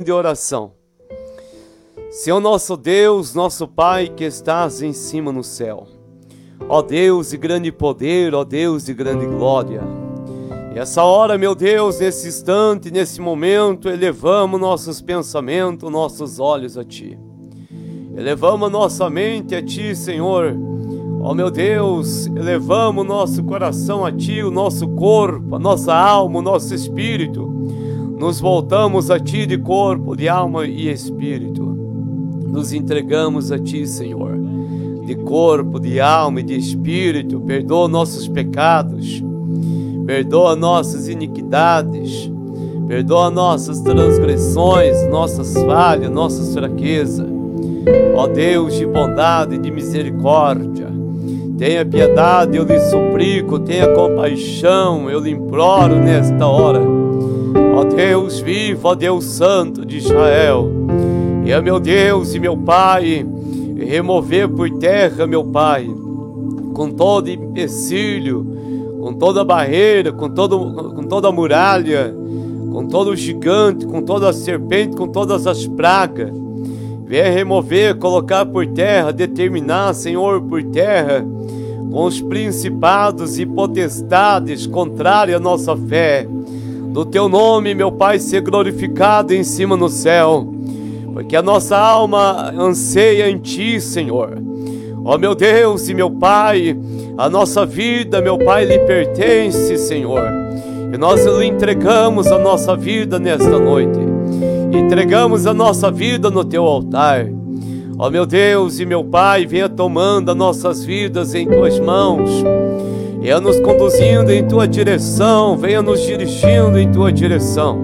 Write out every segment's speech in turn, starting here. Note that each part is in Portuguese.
de oração. Senhor nosso Deus, nosso Pai que estás em cima no céu. Ó Deus de grande poder, ó Deus de grande glória. E essa hora, meu Deus, nesse instante, nesse momento, elevamos nossos pensamentos, nossos olhos a Ti. Elevamos nossa mente a Ti, Senhor. Ó meu Deus, elevamos nosso coração a Ti, o nosso corpo, a nossa alma, o nosso espírito nos voltamos a Ti de corpo, de alma e espírito. Nos entregamos a Ti, Senhor, de corpo, de alma e de espírito. Perdoa nossos pecados, perdoa nossas iniquidades, perdoa nossas transgressões, nossas falhas, nossas fraquezas. Ó Deus de bondade e de misericórdia, tenha piedade, eu lhe suplico, tenha compaixão, eu lhe imploro nesta hora Deus vivo, ó Deus Santo de Israel, e é meu Deus e meu Pai, remover por terra, meu Pai, com todo empecilho, com toda barreira, com, todo, com toda muralha, com todo gigante, com toda serpente, com todas as pragas. Venha remover, colocar por terra, determinar, Senhor, por terra, com os principados e potestades contrários à nossa fé do teu nome, meu Pai, ser glorificado em cima no céu, porque a nossa alma anseia em Ti, Senhor. Ó meu Deus e meu Pai, a nossa vida, meu Pai, lhe pertence, Senhor. E nós lhe entregamos a nossa vida nesta noite. Entregamos a nossa vida no teu altar. Ó meu Deus e meu Pai, venha tomando as nossas vidas em tuas mãos venha nos conduzindo em tua direção, venha nos dirigindo em tua direção.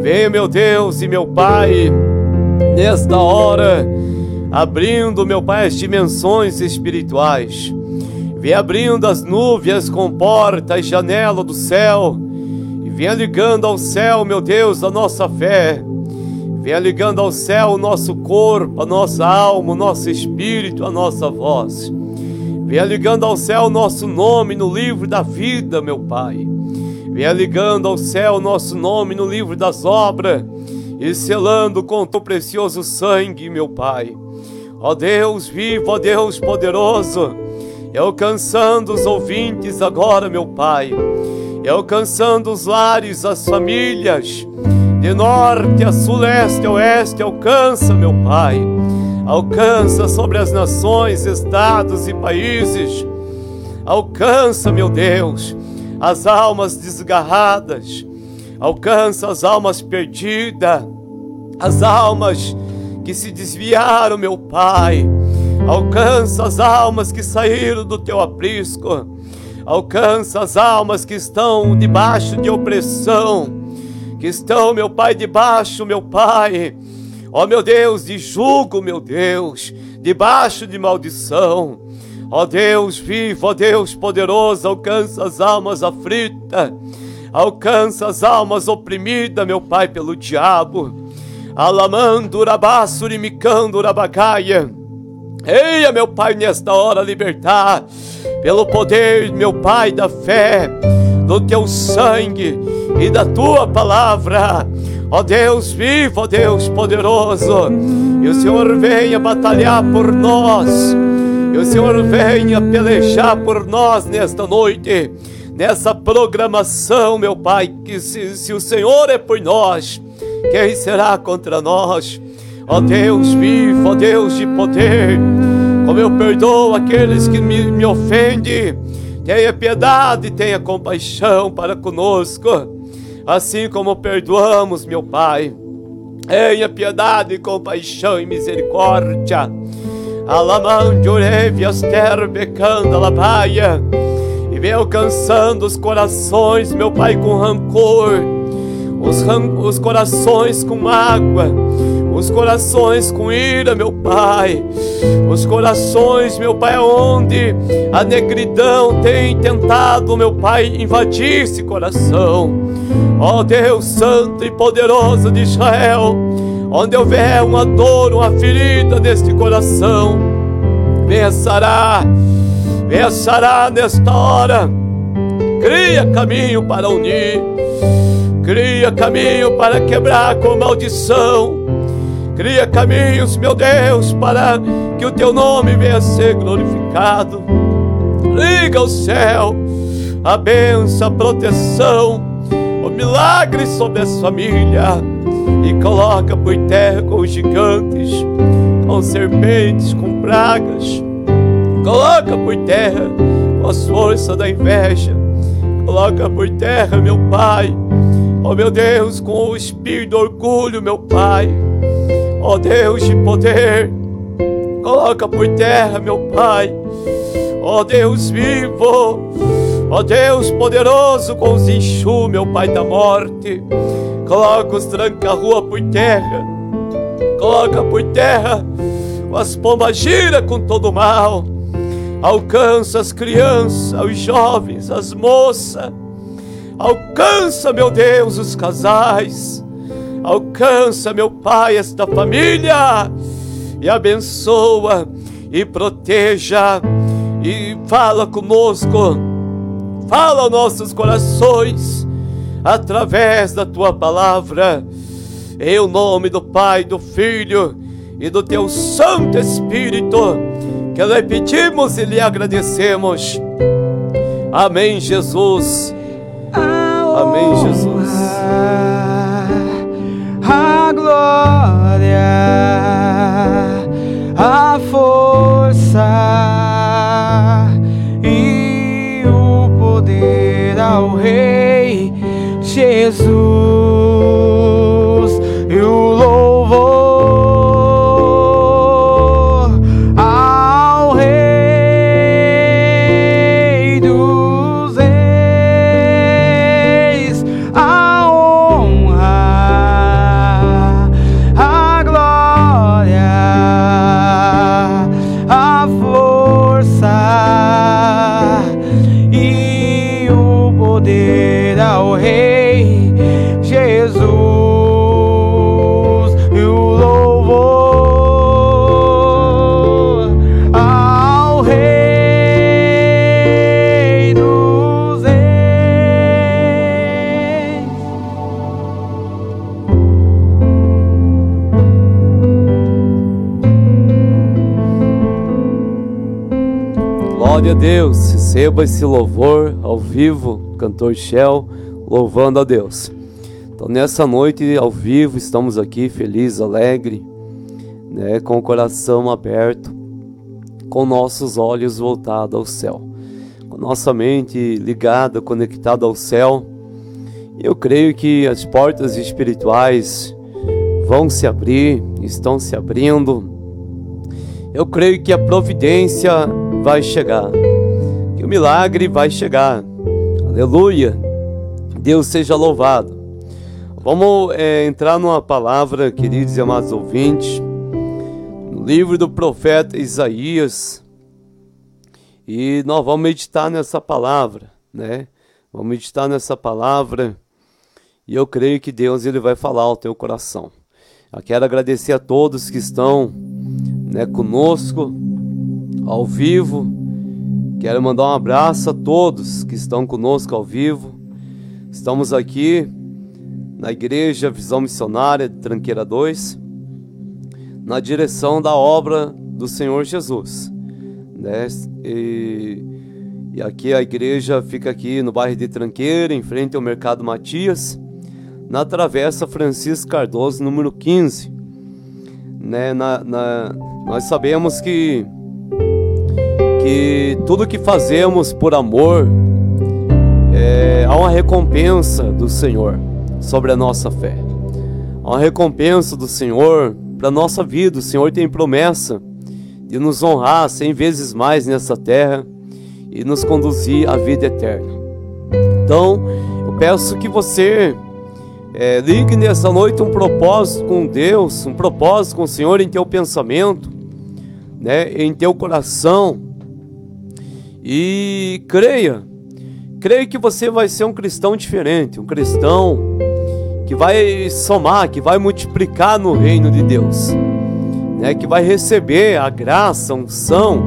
Venha, meu Deus e meu Pai, nesta hora, abrindo, meu Pai, as dimensões espirituais. Venha abrindo as nuvens com porta e janela do céu. E venha ligando ao céu, meu Deus, a nossa fé. Venha ligando ao céu o nosso corpo, a nossa alma, o nosso espírito, a nossa voz. Venha ligando ao céu nosso nome no livro da vida, meu Pai. Venha ligando ao céu nosso nome no livro das obras e selando com teu precioso sangue, meu Pai. Ó Deus vivo, ó Deus poderoso, e alcançando os ouvintes agora, meu Pai, e alcançando os lares, as famílias, de norte a sul, leste a oeste, alcança, meu Pai alcança sobre as nações, estados e países. Alcança, meu Deus, as almas desgarradas, alcança as almas perdidas, as almas que se desviaram, meu Pai. Alcança as almas que saíram do teu aprisco. Alcança as almas que estão debaixo de opressão, que estão, meu Pai, debaixo, meu Pai, Ó oh, meu Deus, de julgo, meu Deus, debaixo de maldição. Ó oh, Deus vivo, ó oh, Deus poderoso, alcança as almas aflitas, alcança as almas oprimidas, meu Pai, pelo diabo. Alamando, urabaço, rimicando, urabacaia. Eia, meu Pai, nesta hora libertar, pelo poder, meu Pai, da fé, do teu sangue e da tua palavra. Ó Deus vivo, ó Deus poderoso, e o Senhor venha batalhar por nós, e o Senhor venha pelejar por nós nesta noite, nessa programação, meu Pai, que se, se o Senhor é por nós, quem será contra nós? Ó Deus vivo, ó Deus de poder, como eu perdoo aqueles que me, me ofendem, tenha piedade, tenha compaixão para conosco assim como perdoamos, meu Pai. Tenha piedade, compaixão e misericórdia. Terbecanda labaia. E vem alcançando os corações, meu Pai, com rancor. Os, ran os corações com mágoa os corações com ira, meu Pai, os corações, meu Pai, onde a negridão tem tentado, meu Pai, invadir esse coração. Ó Deus Santo e poderoso de Israel, onde houver uma dor, uma ferida neste coração, venha sarar nesta hora, cria caminho para unir Cria caminho para quebrar com maldição. Cria caminhos, meu Deus, para que o teu nome venha a ser glorificado. Liga o céu, a benção, a proteção, milagre sobre a família e coloca por terra com gigantes, com serpentes, com pragas. Coloca por terra com as forças da inveja. Coloca por terra, meu Pai. Oh meu Deus, com o espírito do orgulho, meu Pai. Oh Deus de poder. Coloca por terra, meu Pai. Oh Deus vivo. Oh Deus poderoso com os enxu, meu Pai da morte. Coloca os tranca-rua por terra. Coloca por terra as pombas gira com todo o mal. Alcança as crianças, os jovens, as moças. Alcança, meu Deus, os casais. Alcança, meu Pai, esta família. E abençoa e proteja. E fala conosco. Fala aos nossos corações através da tua palavra. Em o nome do Pai, do Filho e do teu Santo Espírito, que lhe pedimos e lhe agradecemos. Amém, Jesus. Amém, Jesus. A glória, a força ao Rei Jesus. Deus, receba esse louvor ao vivo, cantor Shell, louvando a Deus. Então, nessa noite ao vivo, estamos aqui feliz, alegre, né, com o coração aberto, com nossos olhos voltados ao céu, com nossa mente ligada, conectada ao céu. Eu creio que as portas espirituais vão se abrir, estão se abrindo. Eu creio que a providência vai chegar que o milagre vai chegar. Aleluia. Deus seja louvado. Vamos é, entrar numa palavra, queridos e amados ouvintes, no livro do profeta Isaías. E nós vamos meditar nessa palavra, né? Vamos meditar nessa palavra. E eu creio que Deus ele vai falar ao teu coração. Eu quero agradecer a todos que estão né, conosco ao vivo Quero mandar um abraço a todos que estão conosco ao vivo. Estamos aqui na Igreja Visão Missionária de Tranqueira 2, na direção da obra do Senhor Jesus. Né? E, e aqui a igreja fica aqui no bairro de Tranqueira, em frente ao Mercado Matias, na Travessa Francisco Cardoso, número 15. Né? Na, na, nós sabemos que que tudo que fazemos por amor é, há uma recompensa do Senhor sobre a nossa fé. Há uma recompensa do Senhor para a nossa vida. O Senhor tem promessa de nos honrar cem vezes mais nessa terra e nos conduzir à vida eterna. Então, eu peço que você é, ligue nessa noite um propósito com Deus, um propósito com o Senhor em teu pensamento, né, em teu coração e creia, creia que você vai ser um cristão diferente, um cristão que vai somar, que vai multiplicar no reino de Deus, né? que vai receber a graça, a unção,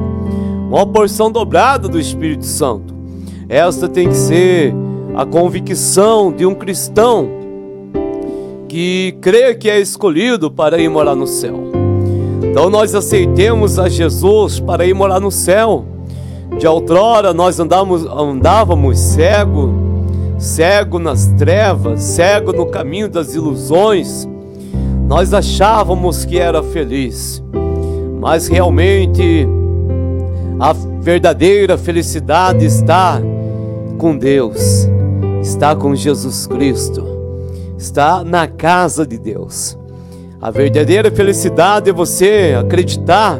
uma porção dobrada do Espírito Santo. Esta tem que ser a convicção de um cristão que crê que é escolhido para ir morar no céu. Então nós aceitemos a Jesus para ir morar no céu. De outrora nós andávamos, andávamos cego, cego nas trevas, cego no caminho das ilusões. Nós achávamos que era feliz, mas realmente a verdadeira felicidade está com Deus, está com Jesus Cristo, está na casa de Deus. A verdadeira felicidade é você acreditar,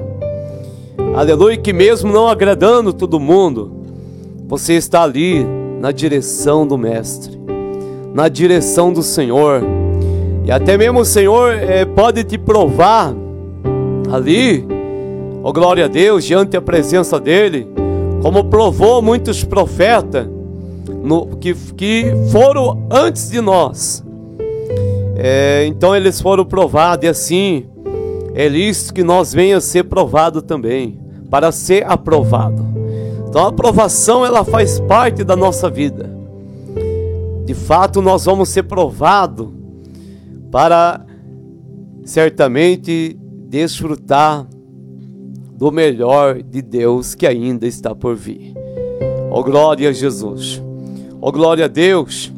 aleluia, que mesmo não agradando todo mundo, você está ali na direção do Mestre, na direção do Senhor. E até mesmo o Senhor é, pode te provar ali, ó oh, glória a Deus, diante da presença dEle, como provou muitos profetas no, que, que foram antes de nós. É, então eles foram provados, e assim é isso que nós venha a ser provado também, para ser aprovado. Então a aprovação ela faz parte da nossa vida. De fato, nós vamos ser provados para certamente desfrutar do melhor de Deus que ainda está por vir. Oh glória a Jesus. Oh glória a Deus.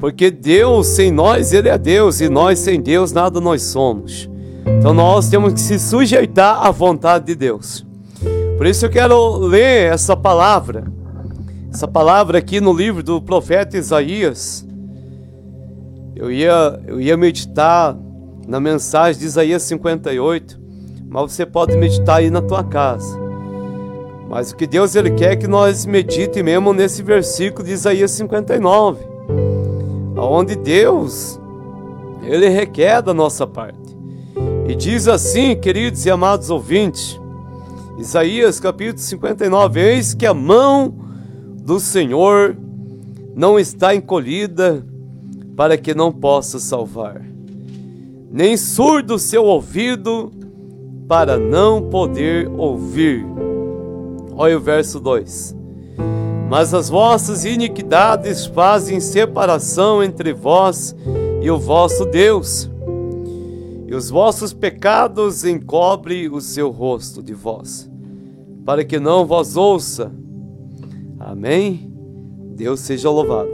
Porque Deus sem nós, Ele é Deus, e nós sem Deus, nada nós somos. Então nós temos que se sujeitar à vontade de Deus. Por isso eu quero ler essa palavra, essa palavra aqui no livro do profeta Isaías. Eu ia, eu ia meditar na mensagem de Isaías 58, mas você pode meditar aí na tua casa. Mas o que Deus ele quer é que nós medite mesmo nesse versículo de Isaías 59, onde Deus ele requer da nossa parte. E diz assim, queridos e amados ouvintes, Isaías capítulo 59: Eis que a mão do Senhor não está encolhida para que não possa salvar, nem surdo seu ouvido para não poder ouvir. Olha o verso 2: Mas as vossas iniquidades fazem separação entre vós e o vosso Deus e os vossos pecados encobre o seu rosto de vós para que não vos ouça. Amém? Deus seja louvado.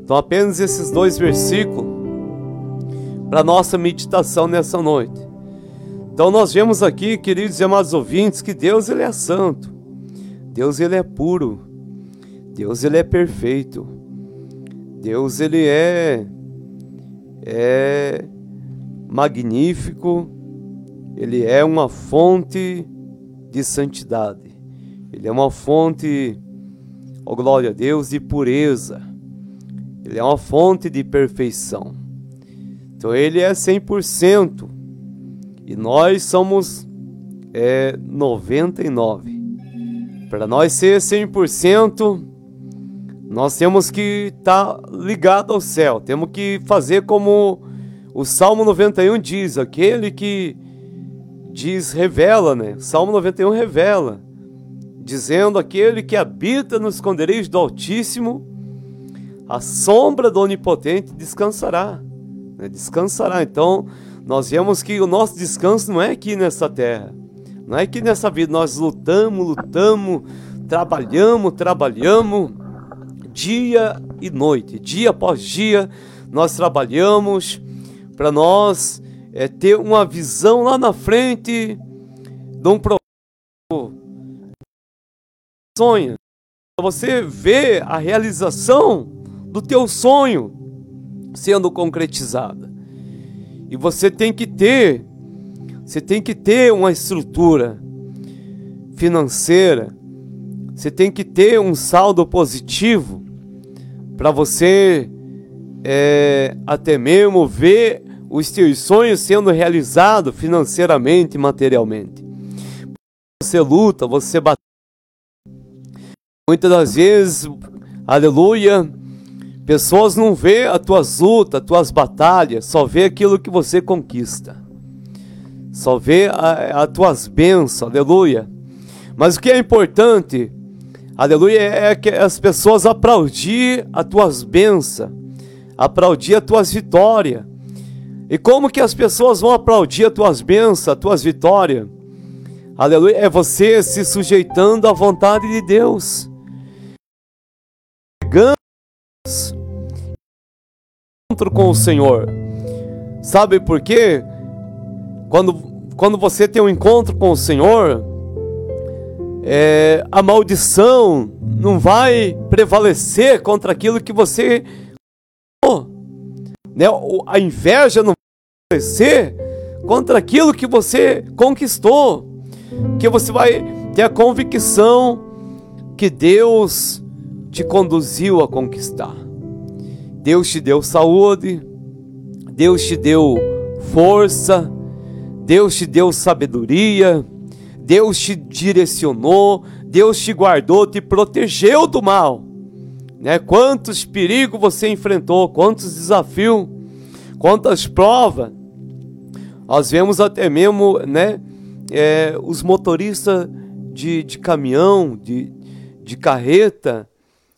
Então, apenas esses dois versículos para nossa meditação nessa noite. Então, nós vemos aqui, queridos e amados ouvintes, que Deus ele é santo, Deus ele é puro, Deus ele é perfeito, Deus ele é é magnífico, ele é uma fonte de santidade. Ele é uma fonte, oh glória a Deus, de pureza. Ele é uma fonte de perfeição. Então ele é 100% e nós somos é, 99. Para nós ser 100%, nós temos que estar tá ligado ao céu. Temos que fazer como o Salmo 91 diz: aquele que diz, revela, né? Salmo 91 revela, dizendo: aquele que habita no esconderijo do Altíssimo, a sombra do Onipotente descansará. Né? Descansará. Então, nós vemos que o nosso descanso não é aqui nessa terra, não é aqui nessa vida. Nós lutamos, lutamos, trabalhamos, trabalhamos, dia e noite, dia após dia, nós trabalhamos para nós é ter uma visão lá na frente de um sonho. Você vê a realização do teu sonho sendo concretizada. E você tem que ter, você tem que ter uma estrutura financeira. Você tem que ter um saldo positivo para você é, até mesmo ver os teus sonhos sendo realizados financeiramente materialmente. Você luta, você bate. Muitas das vezes, aleluia, pessoas não vê as tuas lutas, as tuas batalhas, só vê aquilo que você conquista. Só vê as tuas bênçãos, aleluia. Mas o que é importante, aleluia, é que as pessoas aplaudir as tuas bênçãos, aplaudir as tuas vitórias E como que as pessoas vão aplaudir as tuas bênçãos, as tuas vitórias? Aleluia. É você se sujeitando à vontade de Deus. Encontro com o Senhor. Sabe por quê? Quando, quando você tem um encontro com o Senhor, é, a maldição não vai prevalecer contra aquilo que você. Né? A inveja não vai prevalecer contra aquilo que você conquistou. Que você vai ter a convicção que Deus te conduziu a conquistar. Deus te deu saúde, Deus te deu força, Deus te deu sabedoria, Deus te direcionou, Deus te guardou, te protegeu do mal. Né? Quantos perigos você enfrentou, quantos desafios, quantas provas. Nós vemos até mesmo né, é, os motoristas de, de caminhão, de, de carreta,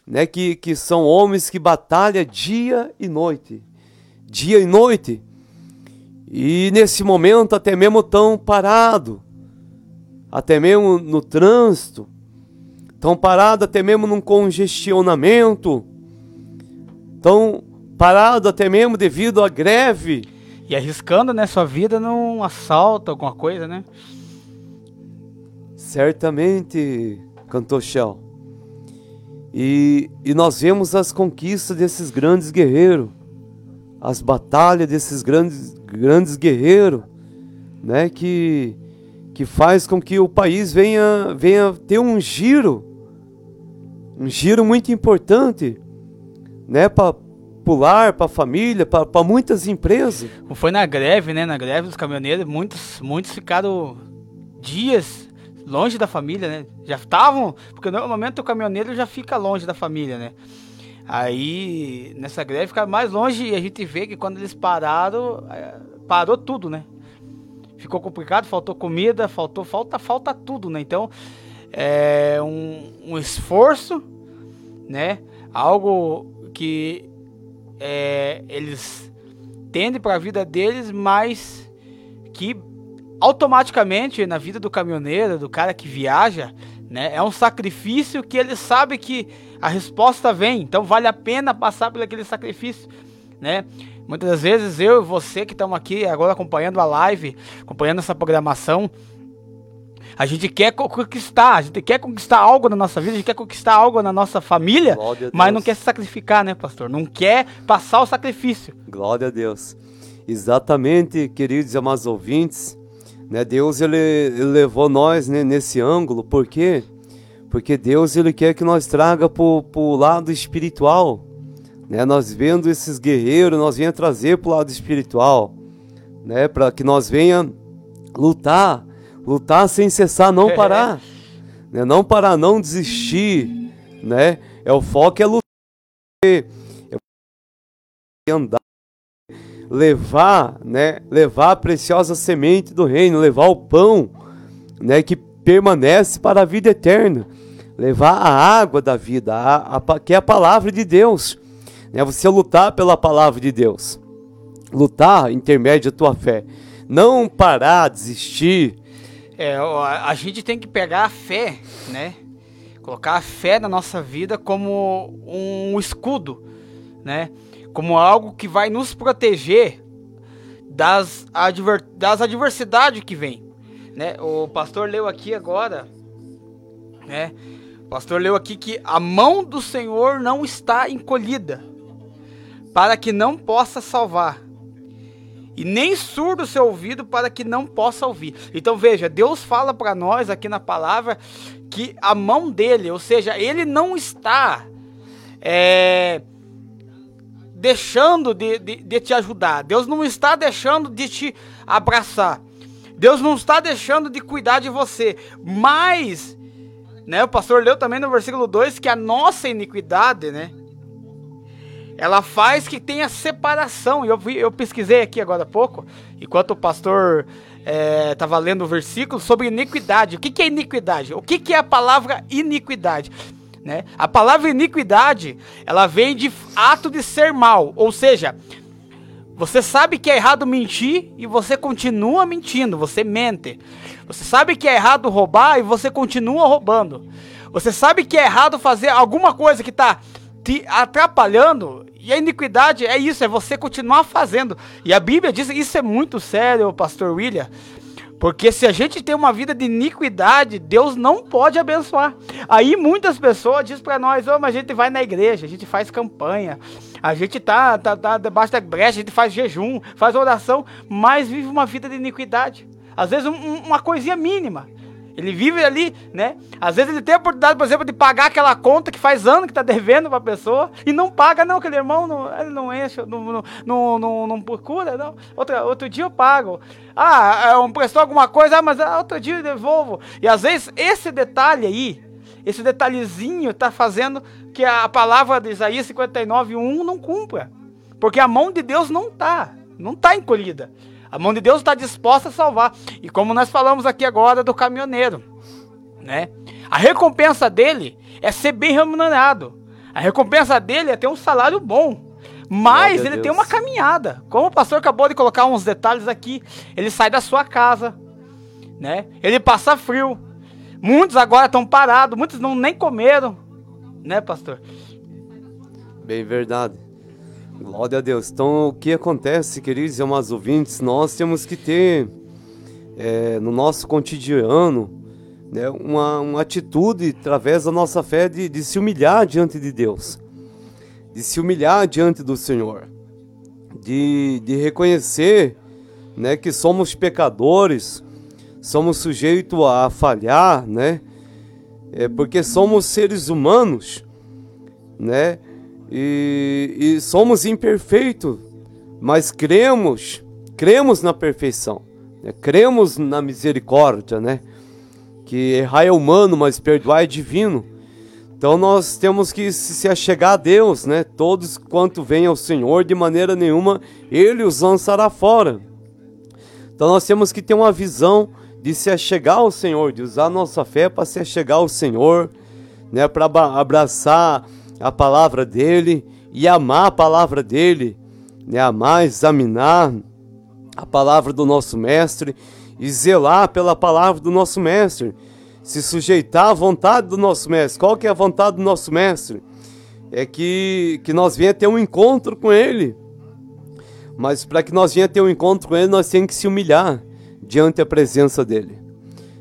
né, que, que são homens que batalham dia e noite. Dia e noite. E nesse momento até mesmo tão parado até mesmo no trânsito, estão parados até mesmo num congestionamento, estão parados até mesmo devido à greve. E arriscando né, sua vida num assalto, alguma coisa, né? Certamente, cantou Shell. E, e nós vemos as conquistas desses grandes guerreiros, as batalhas desses grandes, grandes guerreiros, né? Que que faz com que o país venha, venha ter um giro, um giro muito importante, né, para pular para a família, para muitas empresas. Foi na greve, né, na greve dos caminhoneiros, muitos, muitos ficaram dias longe da família, né? Já estavam, porque normalmente o caminhoneiro já fica longe da família, né? Aí nessa greve fica mais longe e a gente vê que quando eles pararam, é, parou tudo, né? Ficou complicado, faltou comida, faltou, falta, falta tudo, né? Então, é um, um esforço, né? Algo que é, eles tendem para a vida deles, mas que automaticamente na vida do caminhoneiro, do cara que viaja, né? É um sacrifício que ele sabe que a resposta vem, então vale a pena passar por aquele sacrifício, né? Muitas das vezes eu e você que estamos aqui agora acompanhando a live, acompanhando essa programação, a gente quer conquistar, a gente quer conquistar algo na nossa vida, a gente quer conquistar algo na nossa família, mas não quer se sacrificar, né, pastor? Não quer passar o sacrifício. Glória a Deus. Exatamente, queridos e amados ouvintes, né, Deus ele, ele levou nós né, nesse ângulo, por quê? Porque Deus ele quer que nós traga para o lado espiritual, né? Nós vendo esses guerreiros, nós venha trazer para o lado espiritual, né? Para que nós venha lutar, lutar sem cessar, não parar, né? Não parar, não desistir, né? É o foco é lutar, é andar, levar, né? Levar a preciosa semente do reino, levar o pão, né? Que permanece para a vida eterna, levar a água da vida, a, a, que é a palavra de Deus é você lutar pela palavra de Deus. Lutar intermédio da tua fé. Não parar, desistir. É, a gente tem que pegar a fé, né? Colocar a fé na nossa vida como um escudo, né? Como algo que vai nos proteger das, adver, das adversidades que vem, né? O pastor leu aqui agora, né? O pastor leu aqui que a mão do Senhor não está encolhida para que não possa salvar, e nem surdo o seu ouvido para que não possa ouvir. Então veja, Deus fala para nós aqui na palavra que a mão dele, ou seja, ele não está é, deixando de, de, de te ajudar, Deus não está deixando de te abraçar, Deus não está deixando de cuidar de você, mas, né, o pastor leu também no versículo 2 que a nossa iniquidade, né, ela faz que tenha separação. Eu, vi, eu pesquisei aqui agora há pouco, enquanto o pastor estava é, lendo o versículo, sobre iniquidade. O que, que é iniquidade? O que, que é a palavra iniquidade? Né? A palavra iniquidade, ela vem de ato de ser mal, ou seja, Você sabe que é errado mentir e você continua mentindo, você mente. Você sabe que é errado roubar e você continua roubando. Você sabe que é errado fazer alguma coisa que está te atrapalhando. E a iniquidade é isso, é você continuar fazendo. E a Bíblia diz, isso é muito sério, pastor William. Porque se a gente tem uma vida de iniquidade, Deus não pode abençoar. Aí muitas pessoas dizem para nós, oh, mas a gente vai na igreja, a gente faz campanha, a gente tá, tá, tá debaixo da brecha, a gente faz jejum, faz oração, mas vive uma vida de iniquidade. Às vezes um, uma coisinha mínima. Ele vive ali, né? Às vezes ele tem a oportunidade, por exemplo, de pagar aquela conta que faz ano que está devendo para a pessoa e não paga, não, aquele irmão não, ele não enche, não, não, não, não, procura, não. Outro, outro dia eu pago. Ah, é, prestou alguma coisa, ah, mas ah, outro dia eu devolvo. E às vezes esse detalhe aí, esse detalhezinho está fazendo que a palavra de Isaías 59:1 não cumpra. Porque a mão de Deus não está, não está encolhida. A mão de Deus está disposta a salvar. E como nós falamos aqui agora do caminhoneiro, né? A recompensa dele é ser bem remunerado. A recompensa dele é ter um salário bom. Mas ele Deus. tem uma caminhada. Como o pastor acabou de colocar uns detalhes aqui, ele sai da sua casa, né? Ele passa frio. Muitos agora estão parados, muitos não nem comeram, né, pastor? Bem verdade. Glória a Deus. Então, o que acontece, queridos e amados ouvintes, nós temos que ter é, no nosso cotidiano né, uma, uma atitude, através da nossa fé, de, de se humilhar diante de Deus, de se humilhar diante do Senhor, de, de reconhecer né, que somos pecadores, somos sujeitos a falhar, né? É porque somos seres humanos, né? E, e somos imperfeitos, mas cremos, cremos na perfeição, né? cremos na misericórdia, né? Que errar é humano, mas perdoar é divino. Então nós temos que se achegar a Deus, né? Todos quanto vêm ao Senhor, de maneira nenhuma Ele os lançará fora. Então nós temos que ter uma visão de se achegar ao Senhor, de usar nossa fé para se achegar ao Senhor, né? Para abraçar a palavra dele e amar a palavra dele, né? amar, examinar a palavra do nosso mestre e zelar pela palavra do nosso mestre, se sujeitar à vontade do nosso mestre. Qual que é a vontade do nosso mestre? É que, que nós venha ter um encontro com ele. Mas para que nós venha ter um encontro com ele, nós temos que se humilhar diante da presença dele.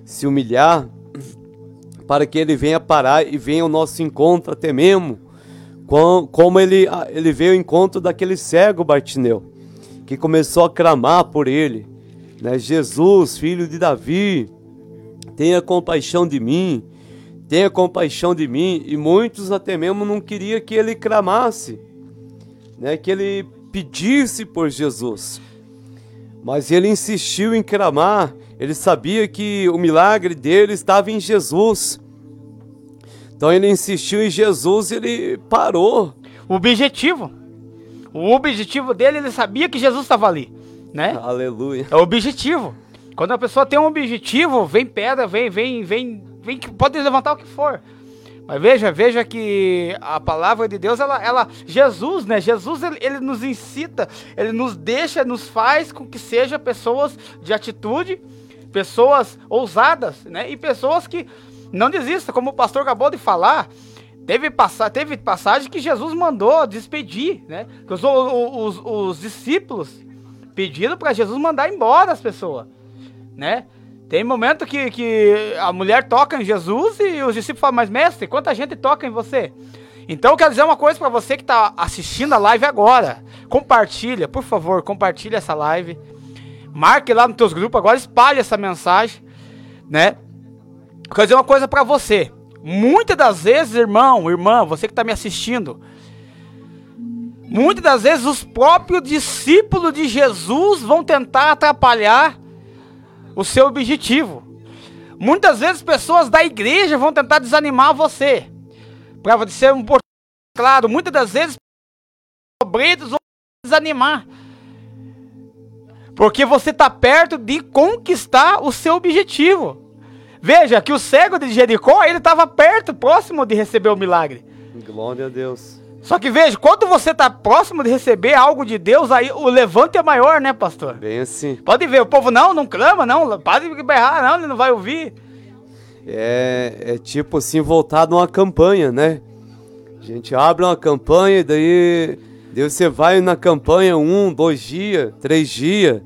Se humilhar para que ele venha parar e venha ao nosso encontro até mesmo como ele, ele veio ao encontro daquele cego Bartineu, que começou a clamar por ele, né? Jesus, filho de Davi, tenha compaixão de mim, tenha compaixão de mim. E muitos até mesmo não queriam que ele clamasse, né? que ele pedisse por Jesus. Mas ele insistiu em clamar, ele sabia que o milagre dele estava em Jesus. Então ele insistiu em Jesus e ele parou. O objetivo. O objetivo dele, ele sabia que Jesus estava ali, né? Aleluia. É o objetivo. Quando a pessoa tem um objetivo, vem pedra, vem, vem, vem, vem, pode levantar o que for. Mas veja, veja que a palavra de Deus, ela, ela Jesus, né? Jesus, ele, ele nos incita, ele nos deixa, nos faz com que seja pessoas de atitude, pessoas ousadas, né? E pessoas que não desista, como o pastor acabou de falar. Teve, passa, teve passagem que Jesus mandou despedir, né? Os, os, os discípulos pediram para Jesus mandar embora as pessoas, né? Tem momento que, que a mulher toca em Jesus e os discípulos falam, mas mestre, quanta gente toca em você? Então eu quero dizer uma coisa para você que está assistindo a live agora. Compartilha, por favor, compartilha essa live. Marque lá nos teus grupos agora, espalhe essa mensagem, né? Quer dizer uma coisa para você. Muitas das vezes, irmão, irmã, você que está me assistindo, muitas das vezes os próprios discípulos de Jesus vão tentar atrapalhar o seu objetivo. Muitas vezes pessoas da igreja vão tentar desanimar você. Para ser um claro, muitas das vezes obreiros vão desanimar. Porque você está perto de conquistar o seu objetivo. Veja que o cego de Jericó, ele estava perto, próximo de receber o milagre. Glória a Deus. Só que veja, quando você está próximo de receber algo de Deus, aí o levante é maior, né, pastor? Bem assim. Pode ver, o povo não, não clama, não, pode berrar, não, ele não vai ouvir. É, é tipo assim, voltado a uma campanha, né? A gente abre uma campanha e daí, daí você vai na campanha um, dois dias, três dias.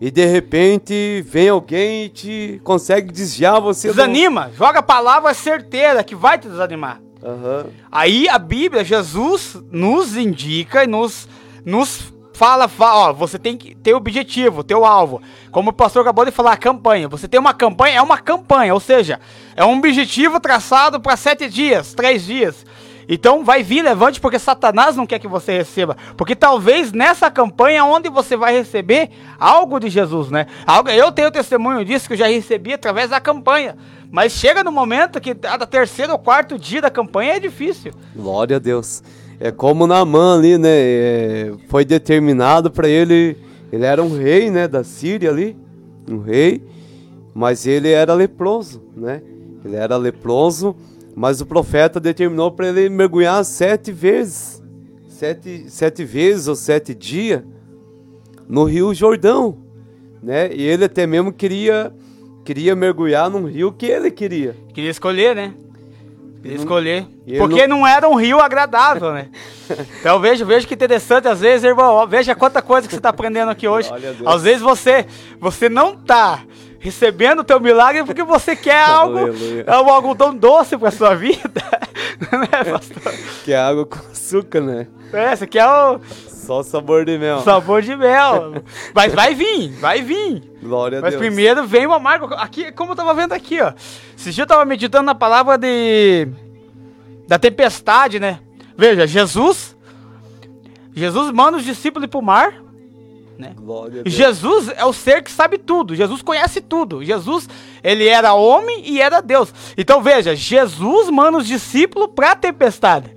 E de repente vem alguém e te consegue desviar você. Desanima, do... joga a palavra certeira que vai te desanimar. Uhum. Aí a Bíblia, Jesus nos indica e nos, nos fala, fala, ó, você tem que ter objetivo, ter o alvo. Como o pastor acabou de falar, campanha. Você tem uma campanha, é uma campanha, ou seja, é um objetivo traçado para sete dias, três dias. Então vai vir levante porque Satanás não quer que você receba. Porque talvez nessa campanha onde você vai receber algo de Jesus, né? Eu tenho testemunho disso que eu já recebi através da campanha. Mas chega no momento que a terceiro ou quarto dia da campanha é difícil. Glória a Deus. É como Naaman ali, né? É, foi determinado para ele. Ele era um rei, né? Da Síria ali. Um rei. Mas ele era leproso, né? Ele era leproso. Mas o profeta determinou para ele mergulhar sete vezes. Sete, sete vezes ou sete dias. No rio Jordão. Né? E ele até mesmo queria queria mergulhar num rio que ele queria. Queria escolher, né? Queria escolher. Porque não... não... era um rio agradável, né? então veja, veja que interessante, às vezes, irmão, veja quanta coisa que você está aprendendo aqui hoje. Às vezes você, você não está recebendo o teu milagre porque você quer algo, é um algodão doce para sua vida. né, pastor? Que é água com açúcar, né? É, você quer o só o sabor de mel. Sabor de mel. Mas vai vir, vai vir. Glória a Mas Deus. Mas primeiro vem o amargo. Aqui, como eu tava vendo aqui, ó. Esse dia eu tava meditando na palavra de. Da tempestade, né? Veja, Jesus. Jesus manda os discípulos ir pro mar. Né? Jesus é o ser que sabe tudo. Jesus conhece tudo. Jesus, ele era homem e era Deus. Então veja, Jesus manda os discípulos para a tempestade.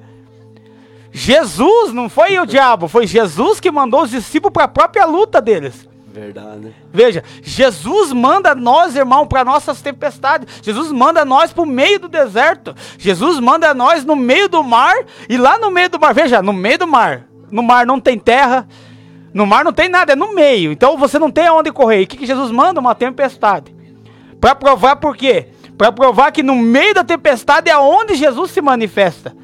Jesus, não foi o diabo, foi Jesus que mandou os discípulos para a própria luta deles. Verdade. Veja, Jesus manda nós, irmão, para nossas tempestades. Jesus manda nós para o meio do deserto. Jesus manda nós no meio do mar. E lá no meio do mar, veja, no meio do mar. No mar não tem terra. No mar não tem nada, é no meio. Então você não tem aonde correr. E o que, que Jesus manda? Uma tempestade. Para provar por quê? Para provar que no meio da tempestade é onde Jesus se manifesta.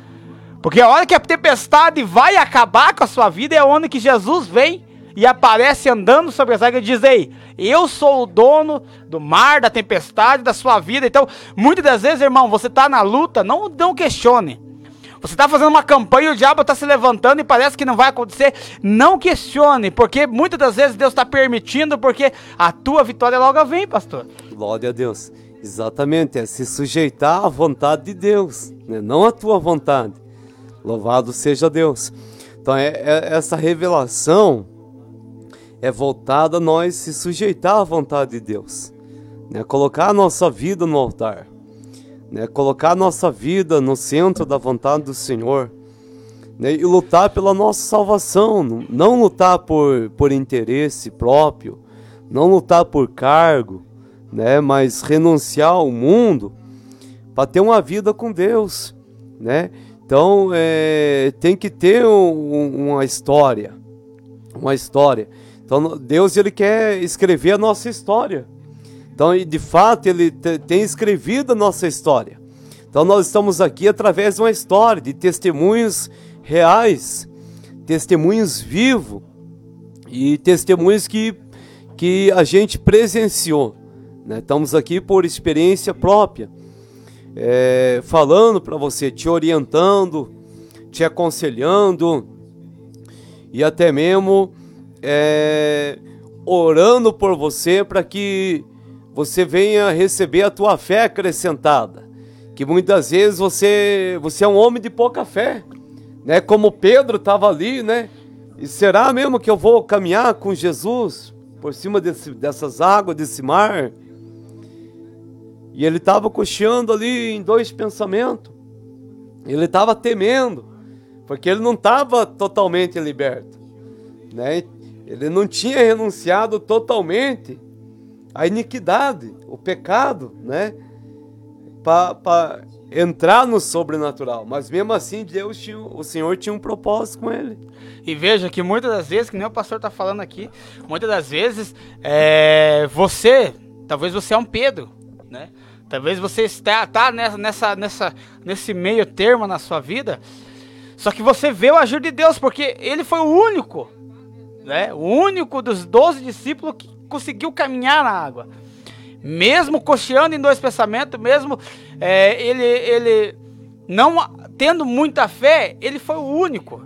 Porque a hora que a tempestade vai acabar com a sua vida é onde que Jesus vem e aparece andando sobre as águas e diz: Ei, eu sou o dono do mar, da tempestade, da sua vida. Então, muitas das vezes, irmão, você está na luta, não, não questione. Você está fazendo uma campanha e o diabo está se levantando e parece que não vai acontecer. Não questione, porque muitas das vezes Deus está permitindo, porque a tua vitória logo vem, pastor. Glória a Deus. Exatamente, é se sujeitar à vontade de Deus, né? não à tua vontade. Louvado seja Deus. Então, é, é, essa revelação é voltada a nós se sujeitar à vontade de Deus, né? colocar a nossa vida no altar, né? colocar a nossa vida no centro da vontade do Senhor né? e lutar pela nossa salvação, não lutar por, por interesse próprio, não lutar por cargo, né? mas renunciar ao mundo para ter uma vida com Deus. Né? Então é, tem que ter um, uma história, uma história. Então Deus ele quer escrever a nossa história. Então de fato ele tem escrevido a nossa história. Então nós estamos aqui através de uma história de testemunhos reais, testemunhos vivos e testemunhos que que a gente presenciou. Né? Estamos aqui por experiência própria é, falando para você, te orientando, te aconselhando e até mesmo é, orando por você para que você venha receber a tua fé acrescentada. Que muitas vezes você, você é um homem de pouca fé, né? Como Pedro estava ali, né? E será mesmo que eu vou caminhar com Jesus por cima desse, dessas águas, desse mar? E ele estava cocheando ali em dois pensamentos. Ele estava temendo, porque ele não estava totalmente liberto. Né? Ele não tinha renunciado totalmente à iniquidade, o pecado, né? para entrar no sobrenatural. Mas mesmo assim, Deus tinha, o Senhor tinha um propósito com ele. E veja que muitas das vezes, que nem o pastor está falando aqui, muitas das vezes é, você, talvez você é um Pedro, né? Talvez você está tá nessa, nessa, nessa, nesse meio termo na sua vida, só que você vê o agir de Deus, porque ele foi o único, né? O único dos doze discípulos que conseguiu caminhar na água. Mesmo cocheando em dois pensamentos, mesmo é, ele, ele não tendo muita fé, ele foi o único.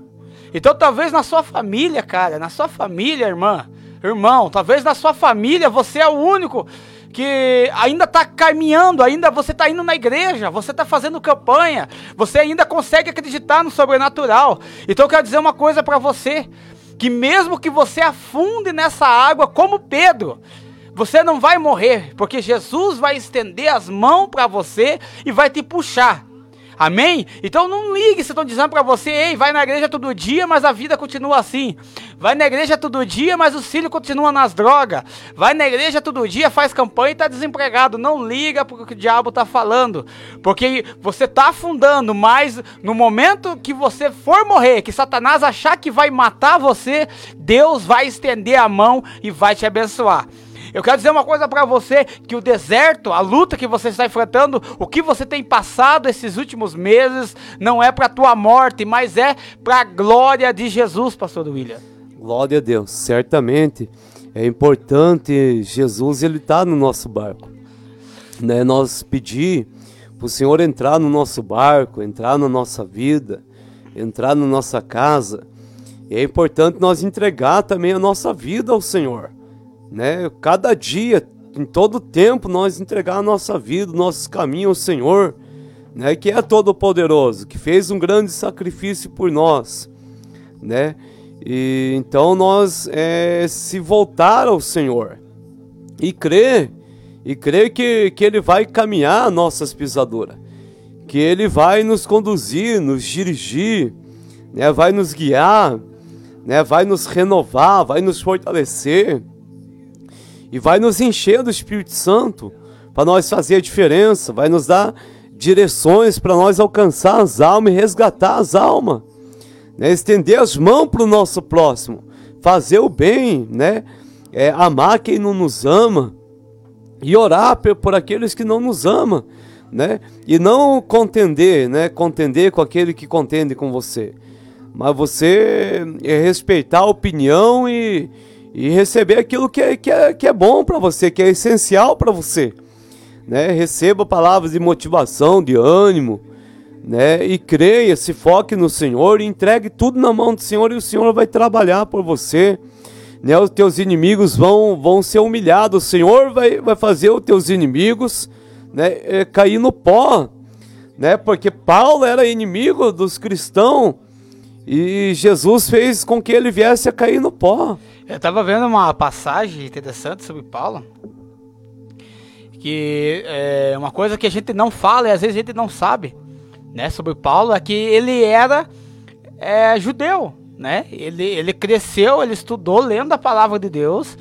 Então talvez na sua família, cara, na sua família, irmã, irmão, talvez na sua família você é o único que ainda está caminhando, ainda você está indo na igreja, você está fazendo campanha, você ainda consegue acreditar no sobrenatural. Então eu quero dizer uma coisa para você, que mesmo que você afunde nessa água como Pedro, você não vai morrer, porque Jesus vai estender as mãos para você e vai te puxar. Amém? Então não ligue se estão dizendo para você, ei, vai na igreja todo dia, mas a vida continua assim. Vai na igreja todo dia, mas o filho continua nas drogas. Vai na igreja todo dia, faz campanha e está desempregado. Não liga porque o que o diabo está falando. Porque você está afundando, mas no momento que você for morrer, que Satanás achar que vai matar você, Deus vai estender a mão e vai te abençoar. Eu quero dizer uma coisa para você, que o deserto, a luta que você está enfrentando, o que você tem passado esses últimos meses, não é para tua morte, mas é para a glória de Jesus, pastor William. Glória a Deus. Certamente é importante Jesus ele tá no nosso barco. Né? Nós pedir para o Senhor entrar no nosso barco, entrar na nossa vida, entrar na nossa casa. E é importante nós entregar também a nossa vida ao Senhor né? Cada dia, em todo tempo, nós entregar a nossa vida, nossos caminhos ao Senhor, né? Que é todo poderoso, que fez um grande sacrifício por nós, né? E então nós é, se voltar ao Senhor e crer e crer que, que Ele vai caminhar nossas pisaduras, que Ele vai nos conduzir, nos dirigir, né? Vai nos guiar, né? Vai nos renovar, vai nos fortalecer e vai nos encher do Espírito Santo para nós fazer a diferença, vai nos dar direções para nós alcançar as almas e resgatar as almas, né? estender as mãos para o nosso próximo, fazer o bem, né? É, amar quem não nos ama e orar por aqueles que não nos amam, né? E não contender, né? Contender com aquele que contende com você, mas você é respeitar a opinião e e receber aquilo que é, que é, que é bom para você, que é essencial para você. Né? Receba palavras de motivação, de ânimo, né? E creia, se foque no Senhor entregue tudo na mão do Senhor e o Senhor vai trabalhar por você. Né? Os teus inimigos vão, vão ser humilhados, o Senhor vai, vai fazer os teus inimigos né, é, cair no pó, né? Porque Paulo era inimigo dos cristãos e Jesus fez com que ele viesse a cair no pó. Eu tava vendo uma passagem interessante sobre Paulo. Que é uma coisa que a gente não fala e às vezes a gente não sabe, né, sobre Paulo é que ele era é, judeu, né? Ele, ele cresceu, ele estudou lendo a palavra de Deus.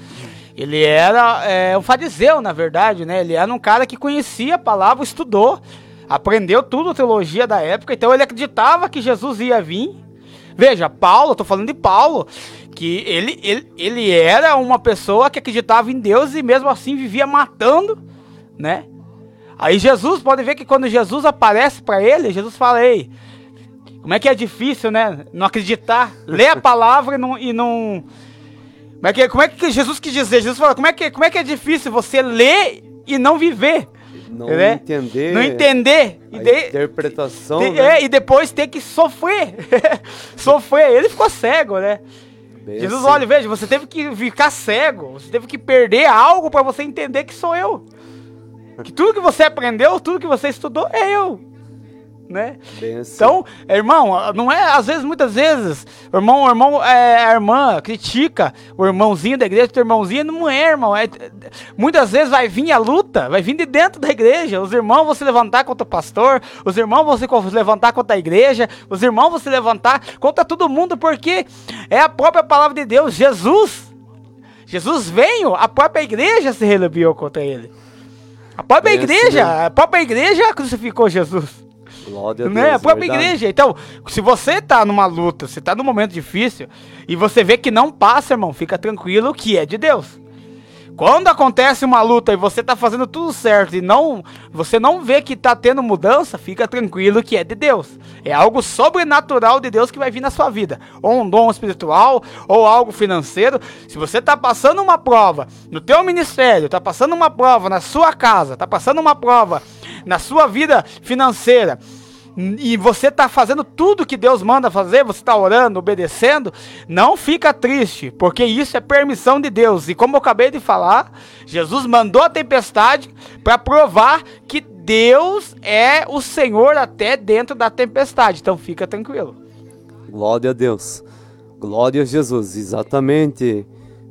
Ele era é, um fariseu, na verdade, né? Ele era um cara que conhecia a palavra, estudou, aprendeu tudo a teologia da época, então ele acreditava que Jesus ia vir. Veja, Paulo, tô falando de Paulo, que ele, ele, ele era uma pessoa que acreditava em Deus e mesmo assim vivia matando, né? Aí Jesus, pode ver que quando Jesus aparece para ele, Jesus fala, ei, como é que é difícil, né? Não acreditar, ler a palavra e não... E não... Como, é que, como é que Jesus quis dizer? Jesus fala, como é que, como é, que é difícil você ler e não viver? Não né? entender. Não entender. A e de, interpretação. De, né? É, e depois ter que sofrer. sofrer. Ele ficou cego, né? Bem Jesus, assim. olha, veja, você teve que ficar cego, você teve que perder algo para você entender que sou eu. Que tudo que você aprendeu, tudo que você estudou é eu né? Assim. Então, irmão, não é, às vezes, muitas vezes, o irmão, o irmão, é, a irmã critica o irmãozinho da igreja, o irmãozinho não é, irmão. É, muitas vezes vai vir a luta, vai vir de dentro da igreja. Os irmãos vão se levantar contra o pastor, os irmãos vão se levantar contra a igreja, os irmãos vão se levantar contra todo mundo, porque é a própria palavra de Deus, Jesus. Jesus veio, a própria igreja se rebelou contra ele. A própria igreja, a própria igreja crucificou Jesus. Glória a Deus. Né? A própria verdade. igreja. Então, se você tá numa luta, você tá num momento difícil, e você vê que não passa, irmão, fica tranquilo que é de Deus. Quando acontece uma luta e você tá fazendo tudo certo e não, você não vê que tá tendo mudança, fica tranquilo que é de Deus. É algo sobrenatural de Deus que vai vir na sua vida. Ou um dom espiritual, ou algo financeiro. Se você tá passando uma prova no teu ministério, tá passando uma prova na sua casa, tá passando uma prova na sua vida financeira, e você está fazendo tudo que Deus manda fazer, você está orando, obedecendo, não fica triste, porque isso é permissão de Deus. E como eu acabei de falar, Jesus mandou a tempestade para provar que Deus é o Senhor até dentro da tempestade. Então fica tranquilo. Glória a Deus. Glória a Jesus. Exatamente,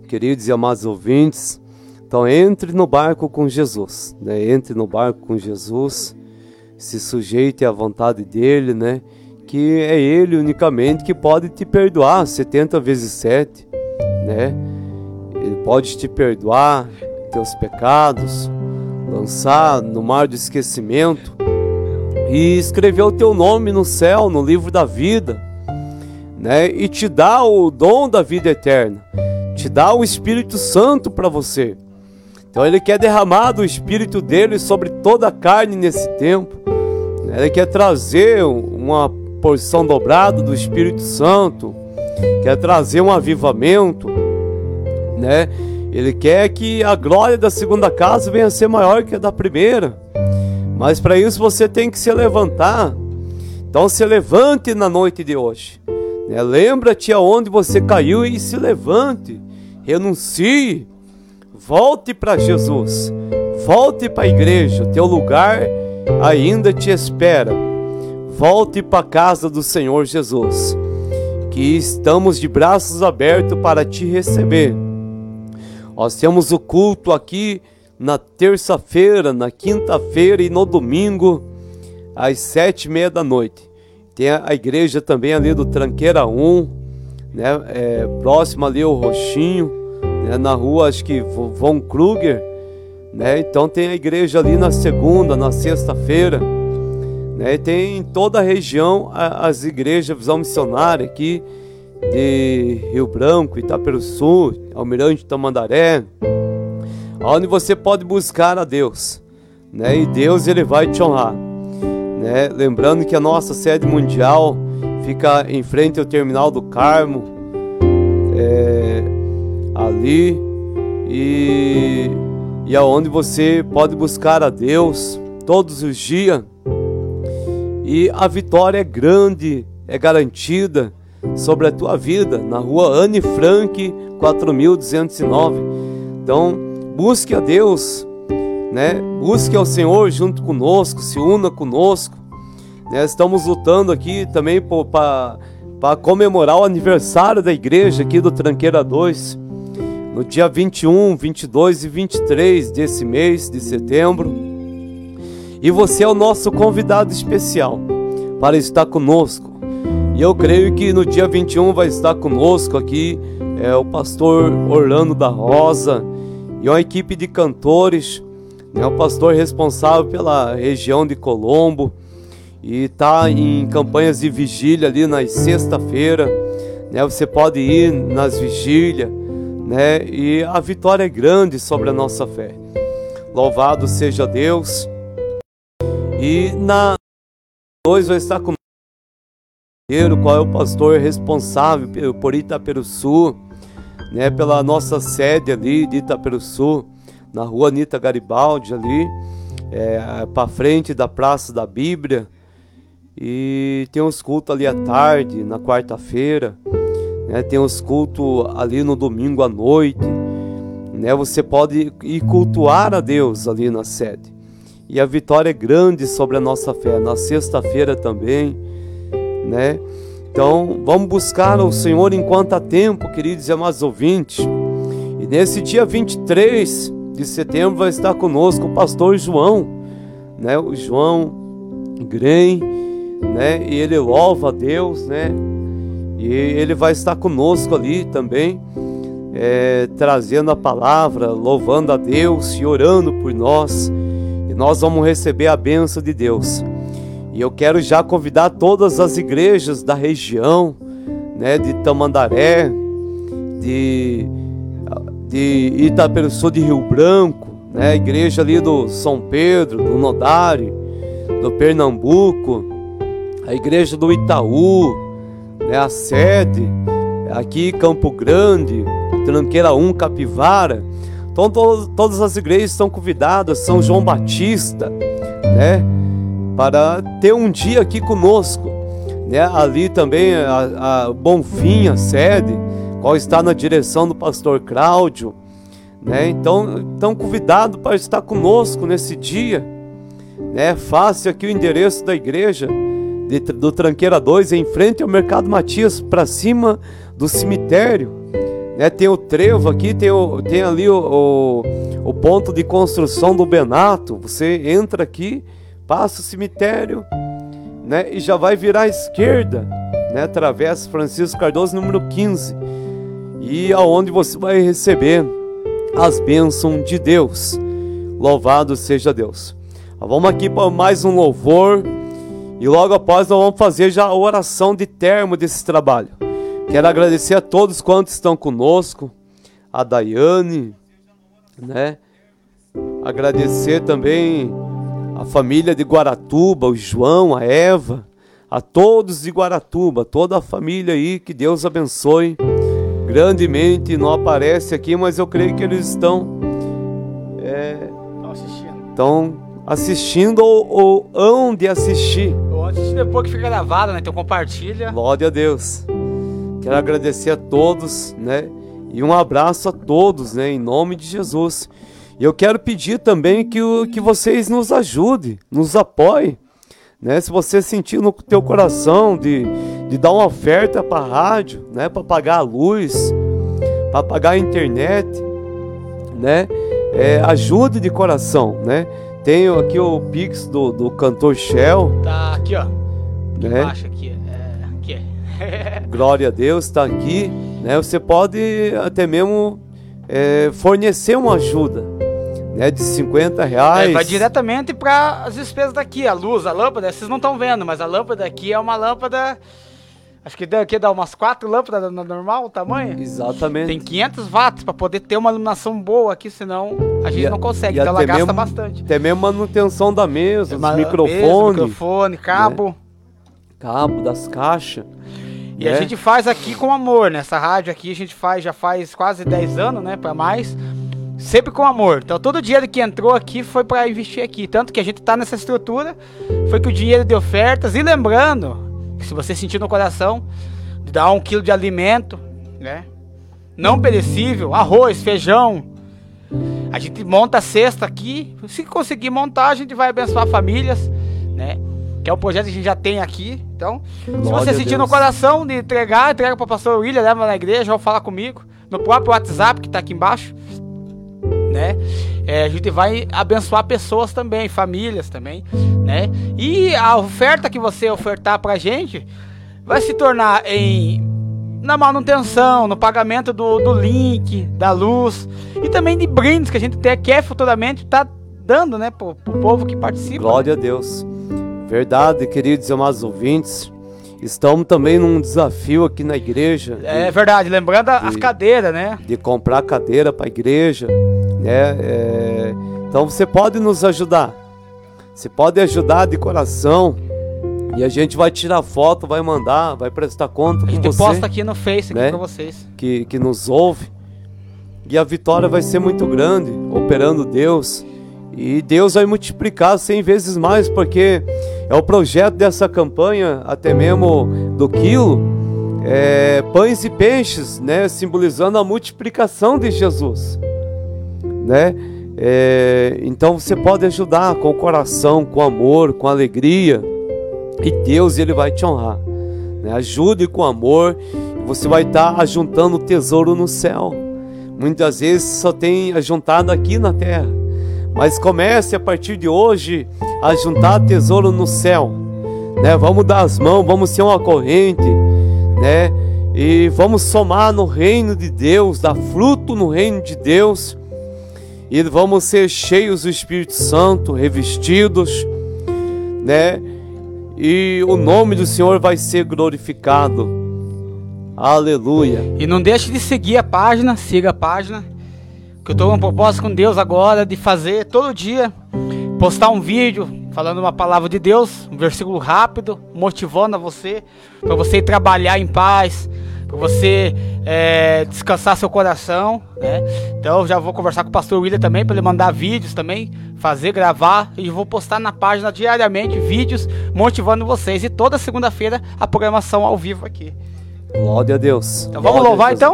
queridos e amados ouvintes. Então entre no barco com Jesus, né? Entre no barco com Jesus se sujeite à vontade dele, né? Que é ele unicamente que pode te perdoar 70 vezes 7, né? Ele pode te perdoar teus pecados, lançar no mar do esquecimento e escrever o teu nome no céu, no livro da vida, né? E te dar o dom da vida eterna, te dá o Espírito Santo para você. Então ele quer derramar do Espírito dele sobre toda a carne nesse tempo. Ele quer trazer uma porção dobrada do Espírito Santo, quer trazer um avivamento, né? Ele quer que a glória da segunda casa venha a ser maior que a da primeira. Mas para isso você tem que se levantar. Então se levante na noite de hoje. Né? Lembra-te aonde você caiu e se levante. Renuncie. Volte para Jesus. Volte para a igreja. Teu lugar ainda te espera. Volte para a casa do Senhor Jesus, que estamos de braços abertos para te receber. Nós temos o culto aqui na terça-feira, na quinta-feira e no domingo, às sete e meia da noite. Tem a igreja também ali do Tranqueira 1, né, é, próximo ali o Roxinho, né, na rua, acho que Von Kruger, né? Então tem a igreja ali na segunda, na sexta-feira, né? Tem em toda a região as igrejas visão missionária aqui de Rio Branco, Itaperuçu, Almirante Tamandaré, onde você pode buscar a Deus, né? E Deus ele vai te honrar, né? Lembrando que a nossa sede mundial fica em frente ao terminal do Carmo, é, ali e e aonde você pode buscar a Deus todos os dias. E a vitória é grande, é garantida sobre a tua vida na rua Anne Frank 4209. Então, busque a Deus, né? Busque ao Senhor junto conosco, se una conosco. Né? Estamos lutando aqui também para comemorar o aniversário da igreja aqui do Tranqueira 2 no dia 21, 22 e 23 desse mês de setembro. E você é o nosso convidado especial para estar conosco. E eu creio que no dia 21 vai estar conosco aqui é, o pastor Orlando da Rosa e uma equipe de cantores, né, o pastor responsável pela região de Colombo e está em campanhas de vigília ali nas sexta-feira. Né, você pode ir nas vigílias né? E a vitória é grande sobre a nossa fé. Louvado seja Deus. E na dois vai estar comigo qual é o pastor responsável por Itaperuçu, né, pela nossa sede ali de Itaperuçu, na rua Anitta Garibaldi ali, é, para frente da Praça da Bíblia. E tem uns cultos ali à tarde, na quarta-feira. Né? Tem os cultos ali no domingo à noite. Né? Você pode ir cultuar a Deus ali na sede. E a vitória é grande sobre a nossa fé. Na sexta-feira também, né? Então, vamos buscar o Senhor enquanto há tempo, queridos e amados ouvintes. E nesse dia 23 de setembro vai estar conosco o pastor João, né? O João Grem, né? E ele louva a Deus, né? E ele vai estar conosco ali também, é, trazendo a palavra, louvando a Deus e orando por nós. nós vamos receber a bênção de Deus. E eu quero já convidar todas as igrejas da região, né, de Tamandaré, de, de Itaperuçu de Rio Branco, né, igreja ali do São Pedro, do Nodari, do Pernambuco, a igreja do Itaú, né, a sede aqui Campo Grande, Tranqueira 1, Capivara. Então to todas as igrejas estão convidadas, São João Batista, né, para ter um dia aqui conosco. Né? Ali também a, a Bonfim, a sede, qual está na direção do pastor Cláudio. Né? Então, estão convidados para estar conosco nesse dia. Né? Faça aqui o endereço da igreja de, do Tranqueira 2, em frente ao Mercado Matias, para cima do cemitério. Né? Tem o trevo aqui, tem, o, tem ali o, o, o ponto de construção do Benato. Você entra aqui passa o cemitério, né, e já vai virar à esquerda, né, através Francisco Cardoso número 15, e aonde você vai receber as bênçãos de Deus. Louvado seja Deus. Vamos aqui para mais um louvor e logo após nós vamos fazer já a oração de termo desse trabalho. Quero agradecer a todos quantos estão conosco, a Daiane, né? Agradecer também a família de Guaratuba, o João, a Eva, a todos de Guaratuba, toda a família aí, que Deus abençoe grandemente. Não aparece aqui, mas eu creio que eles estão é, assistindo. Estão assistindo ou, ou hão de assistir. Antes depois que fica gravado, né? Então compartilha. Glória a Deus. Quero agradecer a todos, né? E um abraço a todos, né? Em nome de Jesus. E eu quero pedir também que, que vocês nos ajudem, nos apoiem. Né? Se você sentir no teu coração de, de dar uma oferta para a rádio, né? para pagar a luz, para pagar a internet, né? É, ajude de coração. Né? Tenho aqui o Pix do, do cantor Shell. Tá aqui, ó. Aqui né? embaixo, aqui. É, aqui. Glória a Deus, está aqui. Né? Você pode até mesmo é, fornecer uma ajuda né, de 50 reais. É, vai diretamente para as despesas daqui, a luz, a lâmpada, vocês não estão vendo, mas a lâmpada aqui é uma lâmpada. Acho que daqui dá umas quatro lâmpadas no normal tamanho. Exatamente. Tem 500 watts para poder ter uma iluminação boa aqui, senão a gente e não consegue. Então ela gasta mesmo, bastante. Tem mesmo manutenção da mesa, os microfones. microfone, cabo. Né? Cabo das caixas. E né? a gente faz aqui com amor, nessa rádio aqui a gente faz já faz quase 10 anos, né, para mais sempre com amor. Então todo o dinheiro que entrou aqui foi para investir aqui. Tanto que a gente está nessa estrutura, foi que o dinheiro de ofertas. E lembrando, se você sentir no coração, de dar um quilo de alimento, né? Não perecível, arroz, feijão. A gente monta a cesta aqui. Se conseguir montar, a gente vai abençoar famílias, né? Que é o projeto que a gente já tem aqui. Então, Glória se você sentir no coração de entregar, entrega para o pastor William, leva na igreja ou fala comigo. No próprio WhatsApp que está aqui embaixo né? É, a gente vai abençoar pessoas também, famílias também, né? E a oferta que você ofertar pra gente vai se tornar em na manutenção, no pagamento do, do link, da luz e também de brindes que a gente até quer futuramente estar tá dando, né, pro, pro povo que participa. Glória a Deus. Verdade, queridos e amados ouvintes. Estamos também num desafio aqui na igreja. É de, verdade, lembrando de, as cadeiras, né? De comprar cadeira para a igreja, né? É, então você pode nos ajudar. Você pode ajudar de coração. E a gente vai tirar foto, vai mandar, vai prestar conta A gente você, posta aqui no Face né? para vocês. Que, que nos ouve. E a vitória vai ser muito grande, operando Deus. E Deus vai multiplicar cem vezes mais, porque é o projeto dessa campanha, até mesmo do quilo, é, pães e peixes, né, simbolizando a multiplicação de Jesus, né? É, então você pode ajudar com o coração, com amor, com alegria, e Deus ele vai te honrar. Né? Ajude com amor, você vai estar tá ajuntando tesouro no céu. Muitas vezes só tem ajuntado aqui na terra mas comece a partir de hoje a juntar tesouro no céu, né? Vamos dar as mãos, vamos ser uma corrente, né? E vamos somar no reino de Deus, dar fruto no reino de Deus. E vamos ser cheios do Espírito Santo, revestidos, né? E o nome do Senhor vai ser glorificado. Aleluia. E não deixe de seguir a página, siga a página. Que eu estou com propósito com Deus agora de fazer todo dia postar um vídeo falando uma palavra de Deus, um versículo rápido, motivando a você, para você trabalhar em paz, para você é, descansar seu coração, né? Então já vou conversar com o pastor William também para ele mandar vídeos também, fazer, gravar e vou postar na página diariamente vídeos motivando vocês e toda segunda-feira a programação ao vivo aqui. Glória a Deus. Então vamos Glória louvar então?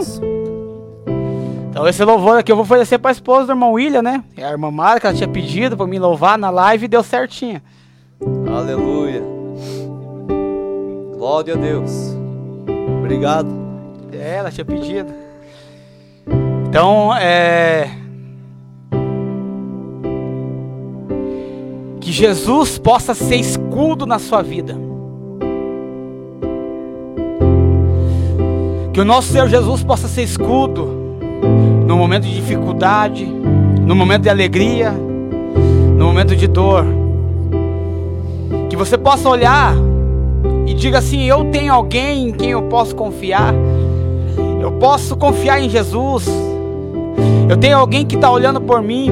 Então esse louvor aqui eu vou oferecer para a esposa do irmão William, né? É a irmã Mara que ela tinha pedido para mim louvar na live e deu certinho. Aleluia. Glória a Deus. Obrigado. É, ela tinha pedido. Então, é. Que Jesus possa ser escudo na sua vida. Que o nosso Senhor Jesus possa ser escudo no momento de dificuldade, no momento de alegria, no momento de dor. Que você possa olhar e diga assim: Eu tenho alguém em quem eu posso confiar. Eu posso confiar em Jesus. Eu tenho alguém que está olhando por mim.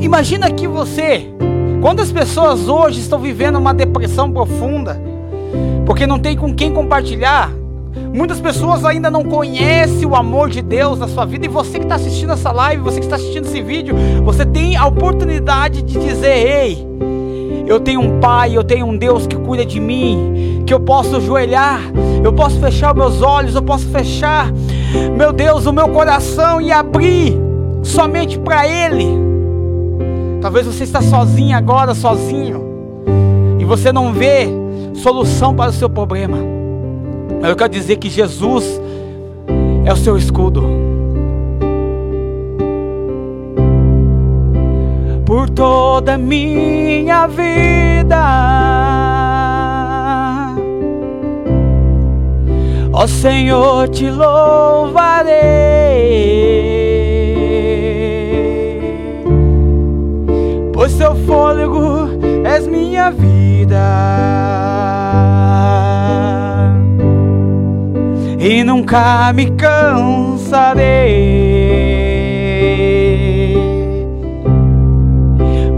Imagina que você, quantas pessoas hoje estão vivendo uma depressão profunda, porque não tem com quem compartilhar. Muitas pessoas ainda não conhecem o amor de Deus na sua vida. E você que está assistindo essa live, você que está assistindo esse vídeo, você tem a oportunidade de dizer: Ei, eu tenho um Pai, eu tenho um Deus que cuida de mim, que eu posso ajoelhar, eu posso fechar meus olhos, eu posso fechar, meu Deus, o meu coração e abrir somente para Ele. Talvez você está sozinho agora, sozinho, e você não vê solução para o seu problema. Eu quero dizer que Jesus é o seu escudo. por toda minha vida. Ó Senhor, te louvarei, pois teu fôlego és minha vida. E nunca me cansarei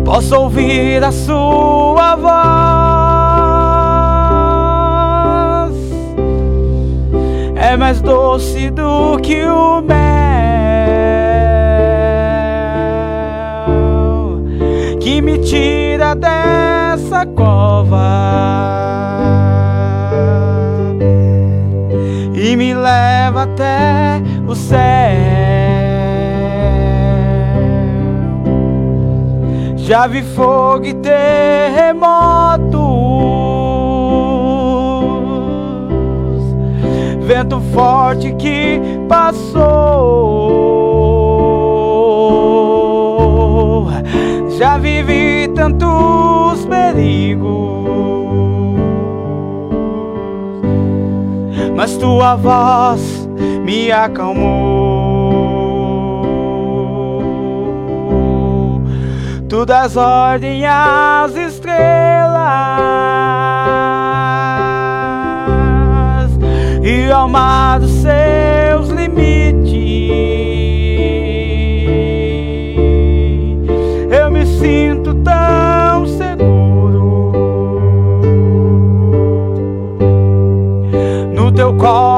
posso ouvir a sua voz. Mais doce do que o mel que me tira dessa cova e me leva até o céu. Já vi fogo e terremotos, vento forte que passou. Já vivi tantos perigos, mas tua voz me acalmou. Tu das ordem às estrelas mar dos seus limites. Eu me sinto tão seguro no teu colo,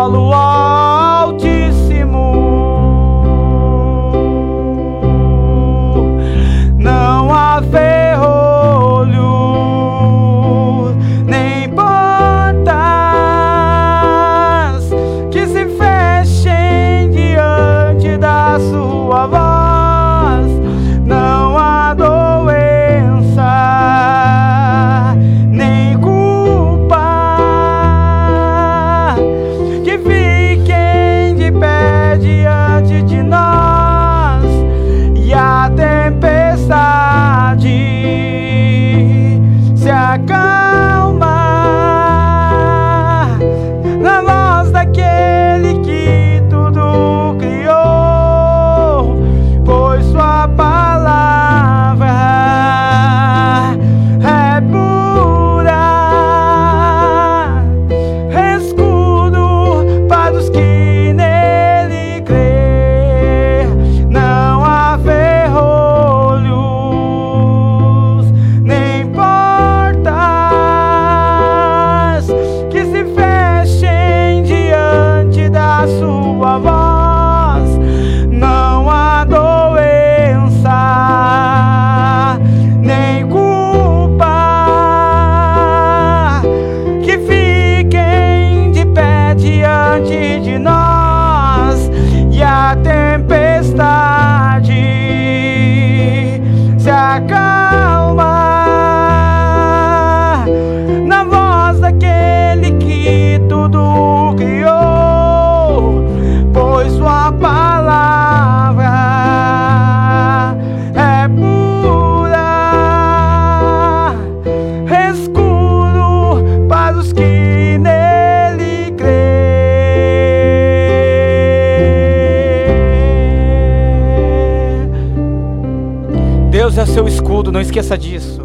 não esqueça disso.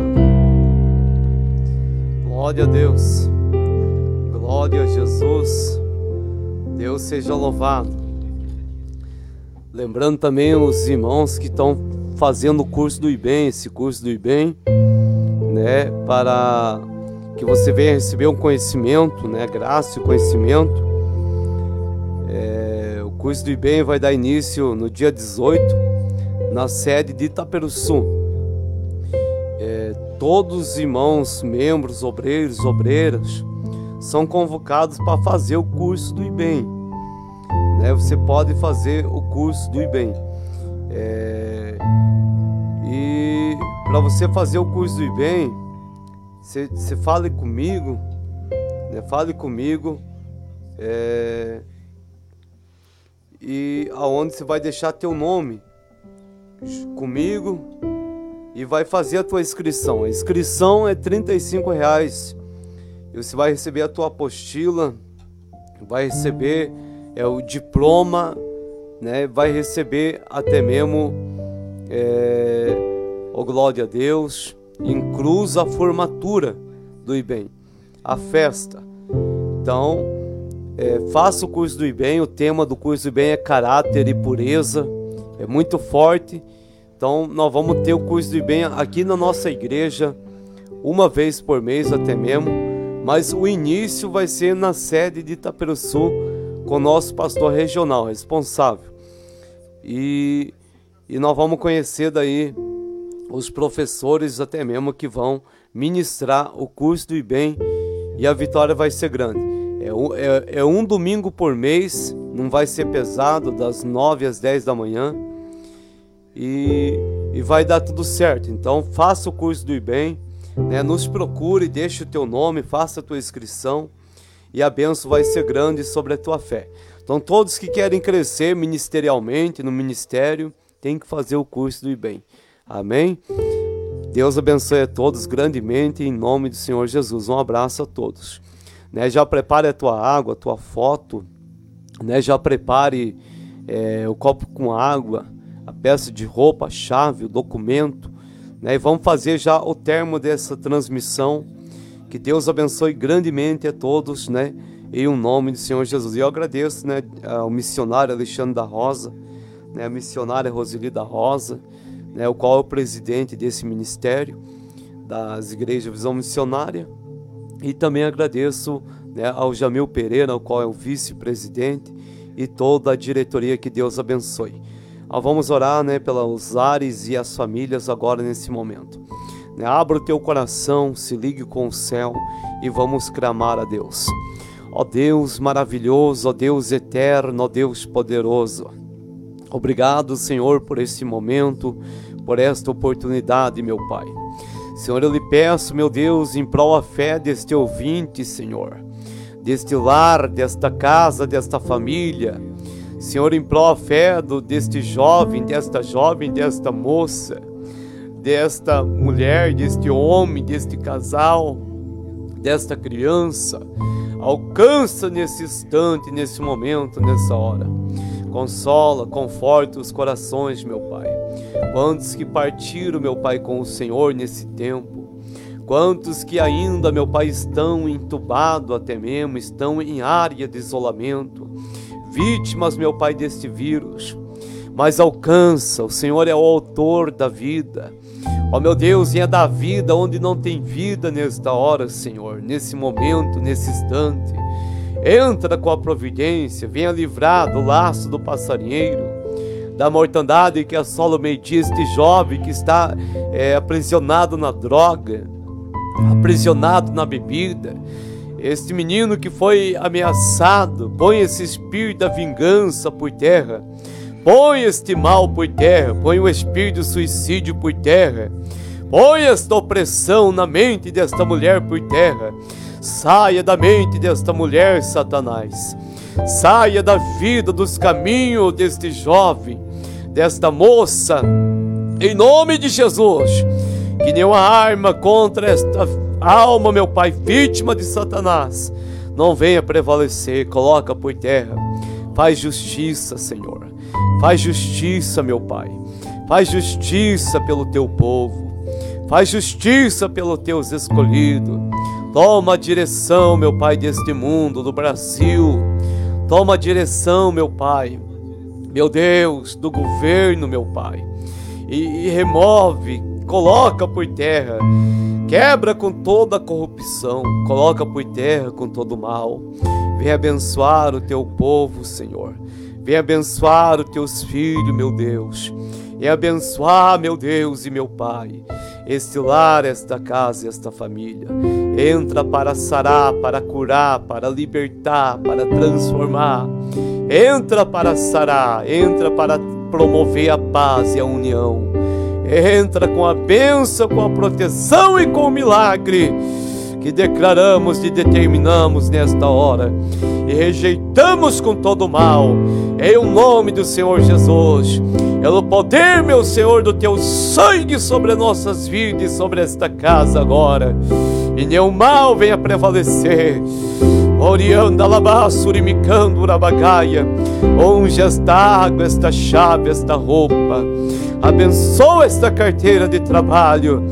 Glória a Deus. Glória a Jesus. Deus seja louvado. Lembrando também os irmãos que estão fazendo o curso do IBEM, esse curso do IBEM, né, para que você venha receber um conhecimento, né, graça e conhecimento. É, o curso do IBEM vai dar início no dia 18, na sede de Itaperuçu. Todos os irmãos, membros, obreiros, obreiras, são convocados para fazer o curso do IBEM. Né? Você pode fazer o curso do IBEM. É, e para você fazer o curso do IBEM, você, você fale comigo, né? fale comigo, é, e aonde você vai deixar teu nome comigo e vai fazer a tua inscrição. A inscrição é R$ reais. E você vai receber a tua apostila, vai receber é, o diploma, né? vai receber até mesmo, é, glória a Deus, incluso a formatura do IBEM, a festa. Então, é, faça o curso do IBEM, o tema do curso do IBEM é caráter e pureza, é muito forte. Então, nós vamos ter o curso do IBEM aqui na nossa igreja, uma vez por mês até mesmo, mas o início vai ser na sede de Itaperuçu, com o nosso pastor regional responsável. E, e nós vamos conhecer daí os professores até mesmo que vão ministrar o curso do IBEM e a vitória vai ser grande. É um, é, é um domingo por mês, não vai ser pesado, das 9 às 10 da manhã. E, e vai dar tudo certo. Então faça o curso do IBEM, né? nos procure, deixe o teu nome, faça a tua inscrição e a benção vai ser grande sobre a tua fé. Então todos que querem crescer ministerialmente no ministério, tem que fazer o curso do IBEM. Amém? Deus abençoe a todos grandemente em nome do Senhor Jesus. Um abraço a todos. Né, já prepare a tua água, a tua foto, né, já prepare é, o copo com água, peça de roupa, chave, o documento. Né, e vamos fazer já o termo dessa transmissão. Que Deus abençoe grandemente a todos, né? Em um nome do Senhor Jesus. E eu agradeço, né, ao missionário Alexandre da Rosa, né, a missionária Roseli da Rosa, né, o qual é o presidente desse ministério das igrejas Visão Missionária. E também agradeço né, ao Jamil Pereira, o qual é o vice-presidente, e toda a diretoria que Deus abençoe. Vamos orar né, pelos ares e as famílias agora nesse momento. Né, abra o teu coração, se ligue com o céu e vamos clamar a Deus. Ó Deus maravilhoso, ó Deus eterno, ó Deus poderoso. Obrigado, Senhor, por esse momento, por esta oportunidade, meu Pai. Senhor, eu lhe peço, meu Deus, em prol a fé deste ouvinte, Senhor, deste lar, desta casa, desta família. Senhor, em a fé deste jovem, desta jovem, desta moça, desta mulher, deste homem, deste casal, desta criança. Alcança nesse instante, nesse momento, nessa hora. Consola, conforta os corações, meu Pai. Quantos que partiram, meu Pai, com o Senhor nesse tempo? Quantos que ainda, meu Pai, estão entubados até mesmo, estão em área de isolamento, vítimas, meu Pai, deste vírus. Mas alcança, o Senhor é o autor da vida. Ó meu Deus, venha da vida onde não tem vida nesta hora, Senhor, nesse momento, nesse instante. Entra com a providência, venha livrar do laço do passarinheiro, da mortandade que assola o meio-dia este jovem que está é, aprisionado na droga, aprisionado na bebida. Este menino que foi ameaçado, põe esse espírito da vingança por terra. Põe este mal por terra, põe o espírito do suicídio por terra. Põe esta opressão na mente desta mulher por terra. Saia da mente desta mulher, Satanás. Saia da vida, dos caminhos deste jovem, desta moça. Em nome de Jesus. Que nenhuma arma contra esta alma, meu Pai, vítima de Satanás, não venha prevalecer. Coloca por terra. Faz justiça, Senhor. Faz justiça, meu Pai. Faz justiça pelo teu povo. Faz justiça pelos teus escolhidos. Toma a direção, meu Pai, deste mundo, do Brasil. Toma a direção, meu Pai, meu Deus, do governo, meu Pai. E, e remove, coloca por terra, quebra com toda a corrupção, coloca por terra com todo o mal. Vem abençoar o teu povo, Senhor. Vem abençoar os teus filhos, meu Deus. E abençoar, meu Deus e meu Pai, este lar, esta casa, esta família. Entra para sarar, para curar, para libertar, para transformar. Entra para sarar, entra para promover a paz e a união. Entra com a bênção, com a proteção e com o milagre que declaramos e determinamos nesta hora. E rejeitamos com todo o mal, em o nome do Senhor Jesus, pelo poder, meu Senhor, do teu sangue sobre nossas vidas e sobre esta casa agora, e nenhum mal venha prevalecer. Orianda labassurimicando urabagaia, onde esta água, esta chave, esta roupa, abençoa esta carteira de trabalho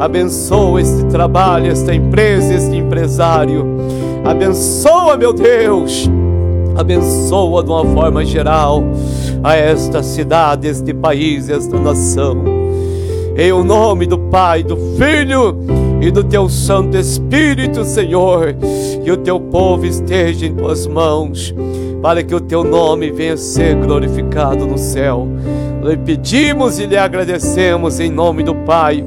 Abençoa este trabalho, esta empresa, este empresário. Abençoa, meu Deus. Abençoa de uma forma geral a esta cidade, este país, esta nação. Em o nome do Pai, do Filho e do teu Santo Espírito, Senhor, que o teu povo esteja em tuas mãos, para que o teu nome venha ser glorificado no céu. Lhe pedimos e lhe agradecemos em nome do Pai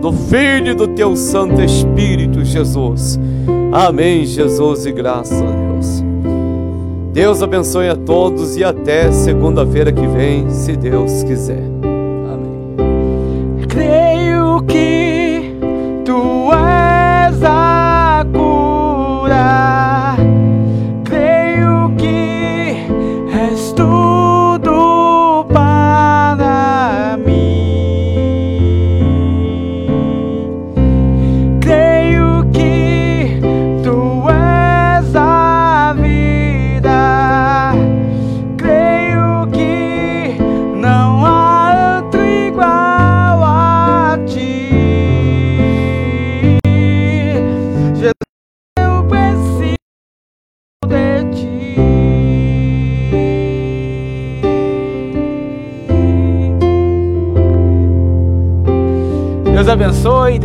do Filho e do teu Santo Espírito, Jesus. Amém, Jesus, e graças a Deus. Deus abençoe a todos e até segunda-feira que vem, se Deus quiser.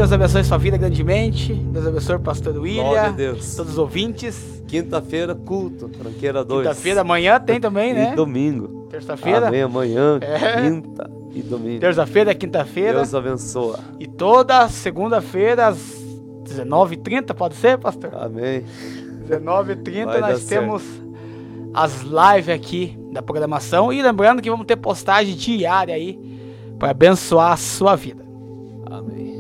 Deus abençoe sua vida grandemente. Deus abençoe o pastor William, Deus. todos os ouvintes. Quinta-feira, culto, tranqueira 2. Quinta-feira, amanhã tem também, E né? domingo. Terça-feira. Amém, amanhã, É. quinta e domingo. Terça-feira, quinta-feira. Deus abençoa. E toda segunda-feira, às 19h30, pode ser, pastor? Amém. 19h30 Vai dar nós temos as lives aqui da programação. E lembrando que vamos ter postagem diária aí para abençoar a sua vida. Amém.